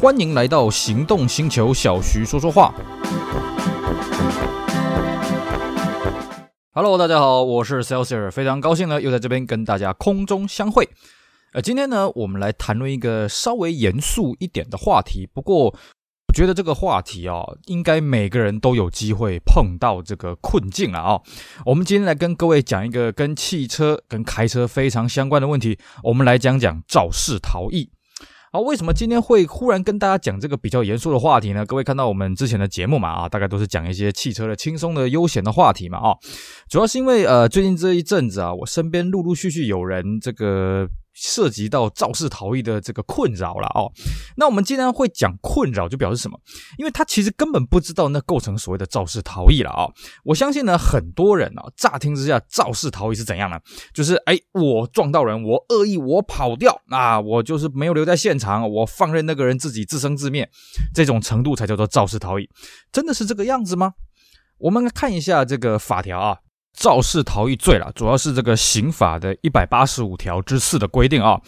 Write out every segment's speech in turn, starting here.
欢迎来到行动星球，小徐说说话。Hello，大家好，我是 Celsius，非常高兴呢，又在这边跟大家空中相会。呃，今天呢，我们来谈论一个稍微严肃一点的话题。不过，我觉得这个话题啊，应该每个人都有机会碰到这个困境了啊。我们今天来跟各位讲一个跟汽车、跟开车非常相关的问题。我们来讲讲肇事逃逸。好，为什么今天会忽然跟大家讲这个比较严肃的话题呢？各位看到我们之前的节目嘛啊，大概都是讲一些汽车的轻松的、悠闲的话题嘛啊。主要是因为呃，最近这一阵子啊，我身边陆陆续续有人这个。涉及到肇事逃逸的这个困扰了哦，那我们既然会讲困扰，就表示什么？因为他其实根本不知道那构成所谓的肇事逃逸了啊！我相信呢，很多人啊，乍听之下，肇事逃逸是怎样呢？就是哎，我撞到人，我恶意，我跑掉啊，我就是没有留在现场，我放任那个人自己自生自灭，这种程度才叫做肇事逃逸，真的是这个样子吗？我们看一下这个法条啊。肇事逃逸罪了，主要是这个刑法的一百八十五条之四的规定啊，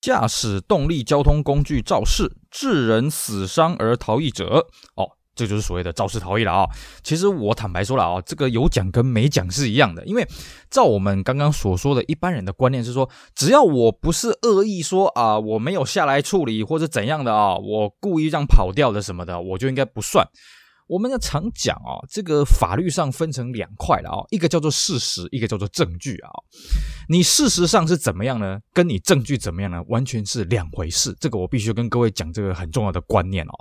驾驶动力交通工具肇事，致人死伤而逃逸者，哦，这就是所谓的肇事逃逸了啊。其实我坦白说了啊，这个有讲跟没讲是一样的，因为照我们刚刚所说的一般人的观念是说，只要我不是恶意说啊，我没有下来处理或者怎样的啊，我故意让跑掉的什么的，我就应该不算。我们要常讲啊，这个法律上分成两块了啊，一个叫做事实，一个叫做证据啊。你事实上是怎么样呢？跟你证据怎么样呢？完全是两回事。这个我必须跟各位讲这个很重要的观念哦。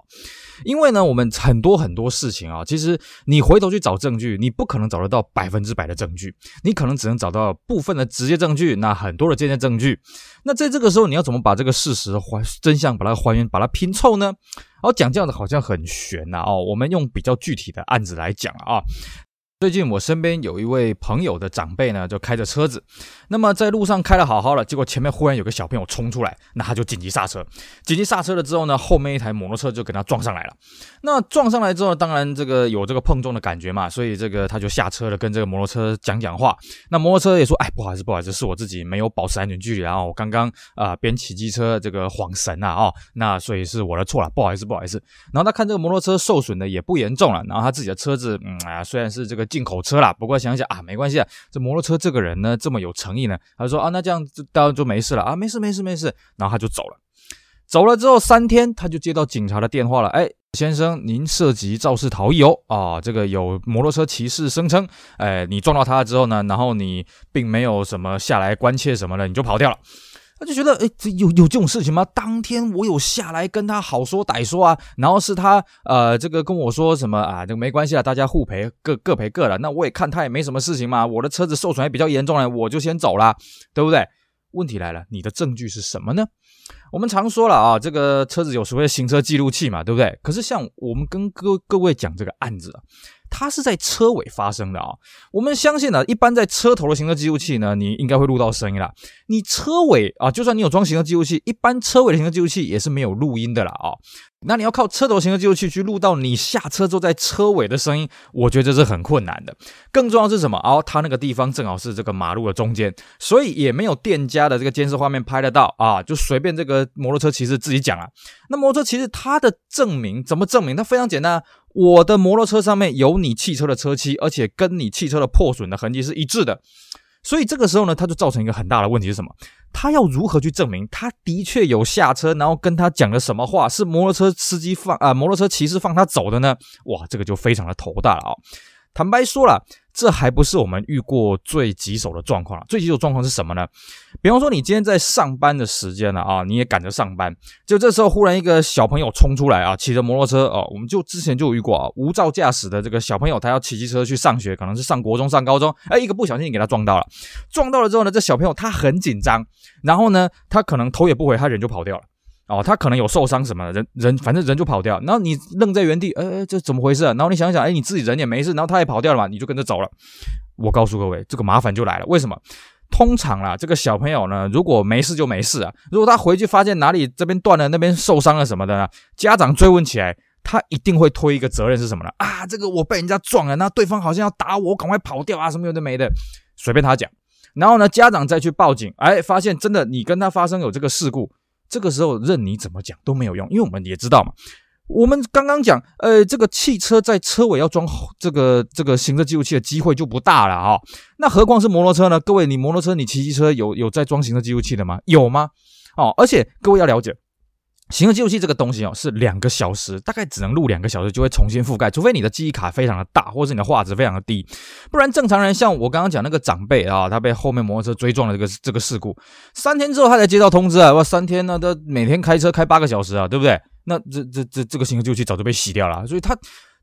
因为呢，我们很多很多事情啊，其实你回头去找证据，你不可能找得到百分之百的证据，你可能只能找到部分的直接证据，那很多的间接证据。那在这个时候，你要怎么把这个事实还真相把它还原，把它拼凑呢？哦，讲这样子好像很悬呐哦，我们用比较具体的案子来讲啊。最近我身边有一位朋友的长辈呢，就开着车子，那么在路上开的好好的，结果前面忽然有个小朋友冲出来，那他就紧急刹车。紧急刹车了之后呢，后面一台摩托车就给他撞上来了。那撞上来之后，当然这个有这个碰撞的感觉嘛，所以这个他就下车了，跟这个摩托车讲讲话。那摩托车也说：“哎，不好意思，不好意思，是我自己没有保持安全距离，然后我刚刚啊边骑机车这个晃神啊，哦，那所以是我的错了，不好意思，不好意思。”然后他看这个摩托车受损的也不严重了，然后他自己的车子，嗯啊，虽然是这个。进口车啦，不过想想啊，没关系啊，这摩托车这个人呢这么有诚意呢，他说啊，那这样子当然就没事了啊，没事没事没事，然后他就走了。走了之后三天，他就接到警察的电话了，哎，先生，您涉及肇事逃逸哦，啊，这个有摩托车骑士声称，哎，你撞到他之后呢，然后你并没有什么下来关切什么的，你就跑掉了。他就觉得，哎，这有有这种事情吗？当天我有下来跟他好说歹说啊，然后是他，呃，这个跟我说什么啊，这个没关系啊，大家互赔，各各赔各的。那我也看他也没什么事情嘛，我的车子受损还比较严重呢，我就先走了，对不对？问题来了，你的证据是什么呢？我们常说了啊，这个车子有所谓的行车记录器嘛，对不对？可是像我们跟各各位讲这个案子啊。它是在车尾发生的啊，我们相信呢，一般在车头的行车记录器呢，你应该会录到声音了。你车尾啊，就算你有装行车记录器，一般车尾的行车记录器也是没有录音的啦啊。那你要靠车头行车记录器去录到你下车坐在车尾的声音，我觉得这是很困难的。更重要是什么？哦，它那个地方正好是这个马路的中间，所以也没有店家的这个监视画面拍得到啊，就随便这个摩托车骑士自己讲啊。那摩托车骑士他的证明怎么证明？他非常简单。我的摩托车上面有你汽车的车漆，而且跟你汽车的破损的痕迹是一致的，所以这个时候呢，他就造成一个很大的问题是什么？他要如何去证明他的确有下车，然后跟他讲了什么话，是摩托车司机放啊，摩托车骑士放他走的呢？哇，这个就非常的头大了啊！坦白说了。这还不是我们遇过最棘手的状况了。最棘手状况是什么呢？比方说，你今天在上班的时间了啊，你也赶着上班，就这时候忽然一个小朋友冲出来啊，骑着摩托车哦，我们就之前就有遇过啊，无照驾驶的这个小朋友，他要骑机车去上学，可能是上国中、上高中，哎，一个不小心给他撞到了，撞到了之后呢，这小朋友他很紧张，然后呢，他可能头也不回，他人就跑掉了。哦，他可能有受伤什么的，人人反正人就跑掉，然后你愣在原地，呃，这怎么回事啊？然后你想想，哎，你自己人也没事，然后他也跑掉了嘛，你就跟着走了。我告诉各位，这个麻烦就来了。为什么？通常啦，这个小朋友呢，如果没事就没事啊。如果他回去发现哪里这边断了，那边受伤了什么的呢，家长追问起来，他一定会推一个责任是什么呢？啊，这个我被人家撞了，那对方好像要打我，我赶快跑掉啊，什么有的没的，随便他讲。然后呢，家长再去报警，哎，发现真的你跟他发生有这个事故。这个时候任你怎么讲都没有用，因为我们也知道嘛。我们刚刚讲，呃，这个汽车在车尾要装这个这个行车记录器的机会就不大了啊、那何况是摩托车呢？各位，你摩托车你骑机车有有在装行车记录器的吗？有吗？哦，而且各位要了解。行车记录器这个东西哦，是两个小时，大概只能录两个小时就会重新覆盖，除非你的记忆卡非常的大，或者是你的画质非常的低，不然正常人像我刚刚讲那个长辈啊，他被后面摩托车追撞了这个这个事故，三天之后他才接到通知啊，哇，三天呢，他每天开车开八个小时啊，对不对？那这这这这个行车记录器早就被洗掉了，所以他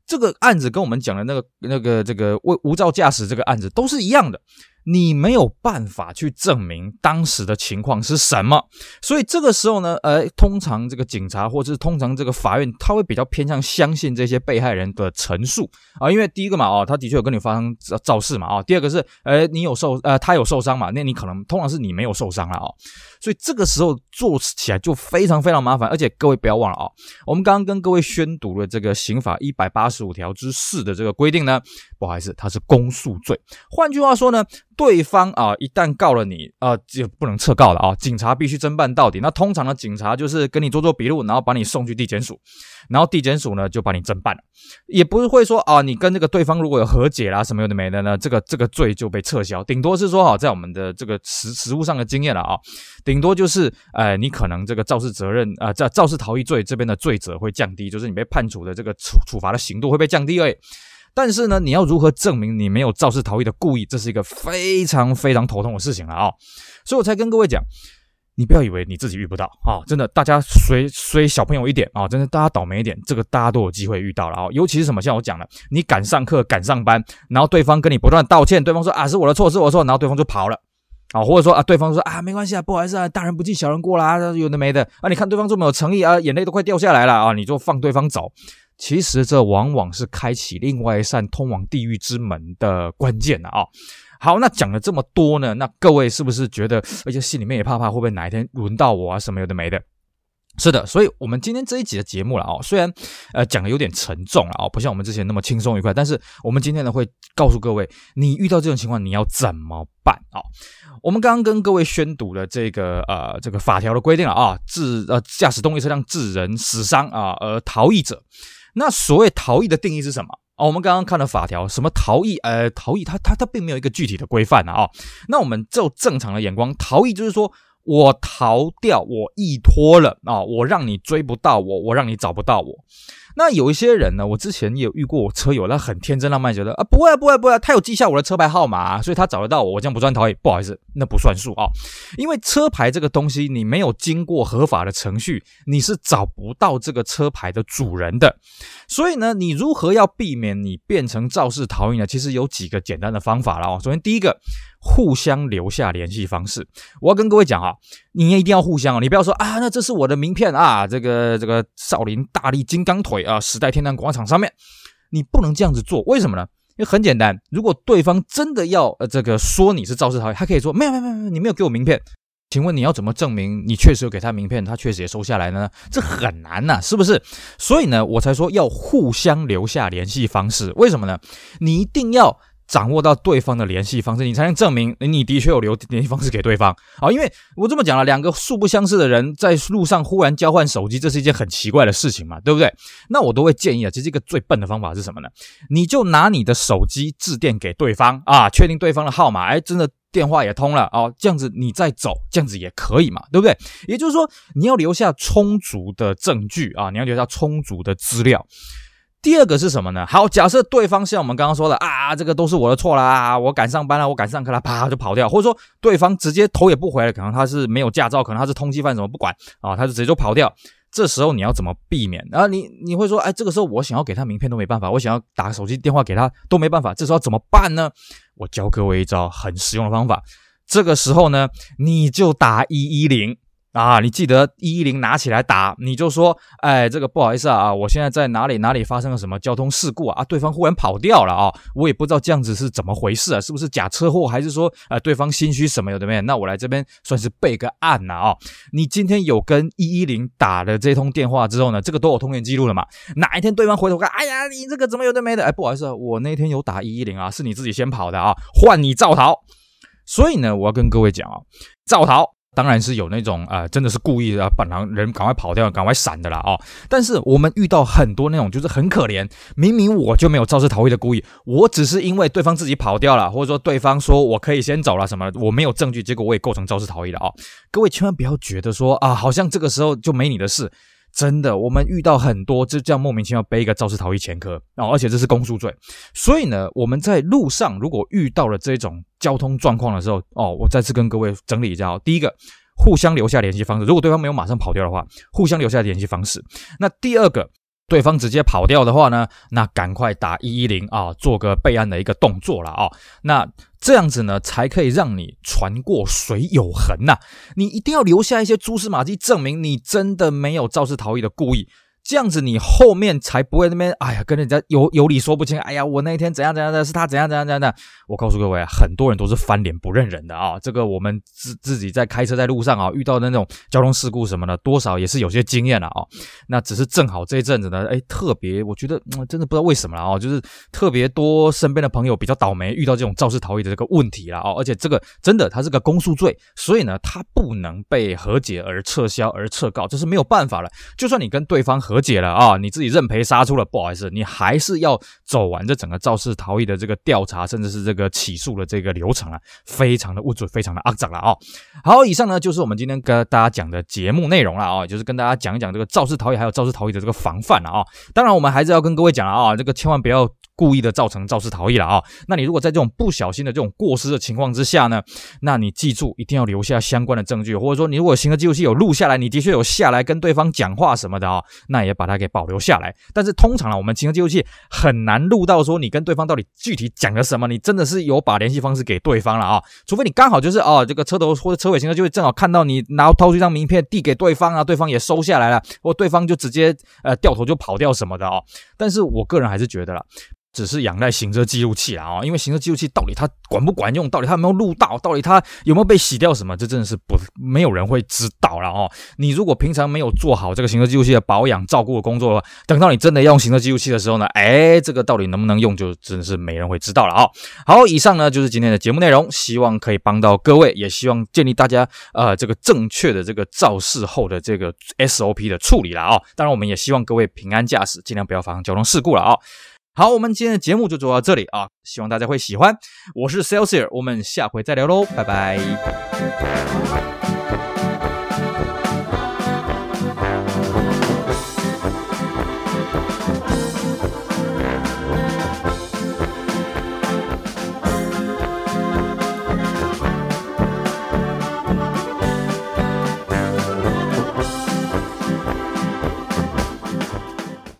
这个案子跟我们讲的那个那个这个无无照驾驶这个案子都是一样的。你没有办法去证明当时的情况是什么，所以这个时候呢，呃，通常这个警察或者是通常这个法院，他会比较偏向相信这些被害人的陈述。啊，因为第一个嘛，哦，他的确有跟你发生肇事嘛，啊，第二个是，呃，你有受，呃，他有受伤嘛，那你可能通常是你没有受伤了啊，所以这个时候做起来就非常非常麻烦，而且各位不要忘了啊，我们刚刚跟各位宣读了这个刑法一百八十五条之四的这个规定呢，不好意思，它是公诉罪，换句话说呢。对方啊，一旦告了你啊，就不能撤告了啊！警察必须侦办到底。那通常的警察就是跟你做做笔录，然后把你送去地检署，然后地检署呢就把你侦办了，也不是会说啊，你跟这个对方如果有和解啦什么有的没的呢，这个这个罪就被撤销。顶多是说啊，在我们的这个实实务上的经验了啊，顶顶多就是呃，你可能这个肇事责任啊，在肇事逃逸罪这边的罪责会降低，就是你被判处的这个处处罚的刑度会被降低而已。但是呢，你要如何证明你没有肇事逃逸的故意？这是一个非常非常头痛的事情了啊、哦！所以我才跟各位讲，你不要以为你自己遇不到啊、哦！真的，大家随随小朋友一点啊、哦！真的，大家倒霉一点，这个大家都有机会遇到了啊、哦！尤其是什么，像我讲的，你赶上课、赶上班，然后对方跟你不断道歉，对方说啊是我的错，是我的错，然后对方就跑了啊，或者说啊对方说啊没关系啊，不好意思啊，大人不计小人过啦，有的没的啊！你看对方这么有诚意啊，眼泪都快掉下来了啊，你就放对方走。其实这往往是开启另外一扇通往地狱之门的关键啊、好，那讲了这么多呢，那各位是不是觉得，而且心里面也怕怕，会不会哪一天轮到我啊？什么有的没的？是的，所以我们今天这一集的节目了啊、哦，虽然呃讲的有点沉重了啊、哦，不像我们之前那么轻松愉快，但是我们今天呢会告诉各位，你遇到这种情况你要怎么办啊、哦？我们刚刚跟各位宣读了这个呃这个法条的规定了啊，致呃驾驶动力车辆致人死伤啊而逃逸者。那所谓逃逸的定义是什么？哦，我们刚刚看了法条，什么逃逸？呃，逃逸它它它并没有一个具体的规范啊。哦，那我们就正常的眼光，逃逸就是说我逃掉，我逸脱了啊，我让你追不到我，我让你找不到我。那有一些人呢，我之前也有遇过我车友，他很天真浪漫，觉得啊不会不会不会，他有记下我的车牌号码，所以他找得到我，我这样不算逃逸，不好意思，那不算数啊，因为车牌这个东西，你没有经过合法的程序，你是找不到这个车牌的主人的。所以呢，你如何要避免你变成肇事逃逸呢？其实有几个简单的方法了哦。首先第一个。互相留下联系方式，我要跟各位讲哈，你也一定要互相，你不要说啊，那这是我的名片啊，这个这个少林大力金刚腿啊，时代天堂广场上面，你不能这样子做，为什么呢？因为很简单，如果对方真的要呃这个说你是肇事逃逸，他可以说没有没有没有，你没有给我名片，请问你要怎么证明你确实有给他名片，他确实也收下来呢？这很难呐，是不是？所以呢，我才说要互相留下联系方式，为什么呢？你一定要。掌握到对方的联系方式，你才能证明你的确有留联系方式给对方。好，因为我这么讲了，两个素不相识的人在路上忽然交换手机，这是一件很奇怪的事情嘛，对不对？那我都会建议啊，其实一个最笨的方法是什么呢？你就拿你的手机致电给对方啊，确定对方的号码，哎，真的电话也通了哦，这样子你再走，这样子也可以嘛，对不对？也就是说，你要留下充足的证据啊，你要留下充足的资料。第二个是什么呢？好，假设对方像我们刚刚说的啊，这个都是我的错啦，我赶上班了，我赶上课了，啪就跑掉，或者说对方直接头也不回了，可能他是没有驾照，可能他是通缉犯，什么不管啊，他就直接就跑掉。这时候你要怎么避免？然后你你会说，哎，这个时候我想要给他名片都没办法，我想要打手机电话给他都没办法，这时候怎么办呢？我教各位一招很实用的方法，这个时候呢，你就打一一零。啊，你记得一一零拿起来打，你就说，哎，这个不好意思啊，我现在在哪里哪里发生了什么交通事故啊？啊，对方忽然跑掉了啊，我也不知道这样子是怎么回事啊，是不是假车祸，还是说，呃，对方心虚什么有的没有？那我来这边算是备个案呐啊。你今天有跟一一零打了这通电话之后呢，这个都有通联记录了嘛？哪一天对方回头看，哎呀，你这个怎么有的没的？哎，不好意思啊，我那天有打一一零啊，是你自己先跑的啊，换你造逃。所以呢，我要跟各位讲啊，造逃。当然是有那种啊、呃，真的是故意的，本来人赶快跑掉、赶快闪的啦哦。但是我们遇到很多那种就是很可怜，明明我就没有肇事逃逸的故意，我只是因为对方自己跑掉了，或者说对方说我可以先走了什么，我没有证据，结果我也构成肇事逃逸了啊。各位千万不要觉得说啊，好像这个时候就没你的事。真的，我们遇到很多就这样莫名其妙背一个肇事逃逸前科，然后而且这是公诉罪，所以呢，我们在路上如果遇到了这种交通状况的时候，哦，我再次跟各位整理一下哦。第一个，互相留下联系方式，如果对方没有马上跑掉的话，互相留下联系方式。那第二个。对方直接跑掉的话呢，那赶快打一一零啊，做个备案的一个动作了啊。那这样子呢，才可以让你船过水有痕呐。你一定要留下一些蛛丝马迹，证明你真的没有肇事逃逸的故意。这样子你后面才不会那边哎呀跟人家有有理说不清，哎呀我那一天怎样怎样的，是他怎样怎样怎样的。我告诉各位啊，很多人都是翻脸不认人的啊。这个我们自自己在开车在路上啊，遇到的那种交通事故什么的，多少也是有些经验了啊。那只是正好这一阵子呢，哎，特别我觉得真的不知道为什么了啊，就是特别多身边的朋友比较倒霉，遇到这种肇事逃逸的这个问题了啊。而且这个真的它是个公诉罪，所以呢，它不能被和解而撤销而撤告，这是没有办法了。就算你跟对方和和解了啊，你自己认赔杀出了，不好意思，你还是要走完这整个肇事逃逸的这个调查，甚至是这个起诉的这个流程啊，非常的无助，非常的肮脏了啊。好，以上呢就是我们今天跟大家讲的节目内容了啊，就是跟大家讲一讲这个肇事逃逸还有肇事逃逸的这个防范了啊。当然，我们还是要跟各位讲了啊，这个千万不要。故意的造成肇事逃逸了啊！那你如果在这种不小心的这种过失的情况之下呢，那你记住一定要留下相关的证据，或者说你如果行车记录器有录下来，你的确有下来跟对方讲话什么的啊，那也把它给保留下来。但是通常啊，我们行车记录器很难录到说你跟对方到底具体讲了什么，你真的是有把联系方式给对方了啊？除非你刚好就是哦，这个车头或者车尾行车就会正好看到你然后掏出一张名片递给对方啊，对方也收下来了，或对方就直接呃掉头就跑掉什么的啊。但是我个人还是觉得了。只是仰赖行车记录器啊，因为行车记录器到底它管不管用，到底它有没有录到，到底它有没有被洗掉什么，这真的是不没有人会知道了哦。你如果平常没有做好这个行车记录器的保养照顾的工作的话，等到你真的要用行车记录器的时候呢，哎，这个到底能不能用，就真的是没人会知道了啊。好，以上呢就是今天的节目内容，希望可以帮到各位，也希望建立大家呃这个正确的这个肇事后的这个 SOP 的处理了啊。当然，我们也希望各位平安驾驶，尽量不要发生交通事故了啊。好，我们今天的节目就做到这里啊，希望大家会喜欢。我是 Celsius，我们下回再聊喽，拜拜。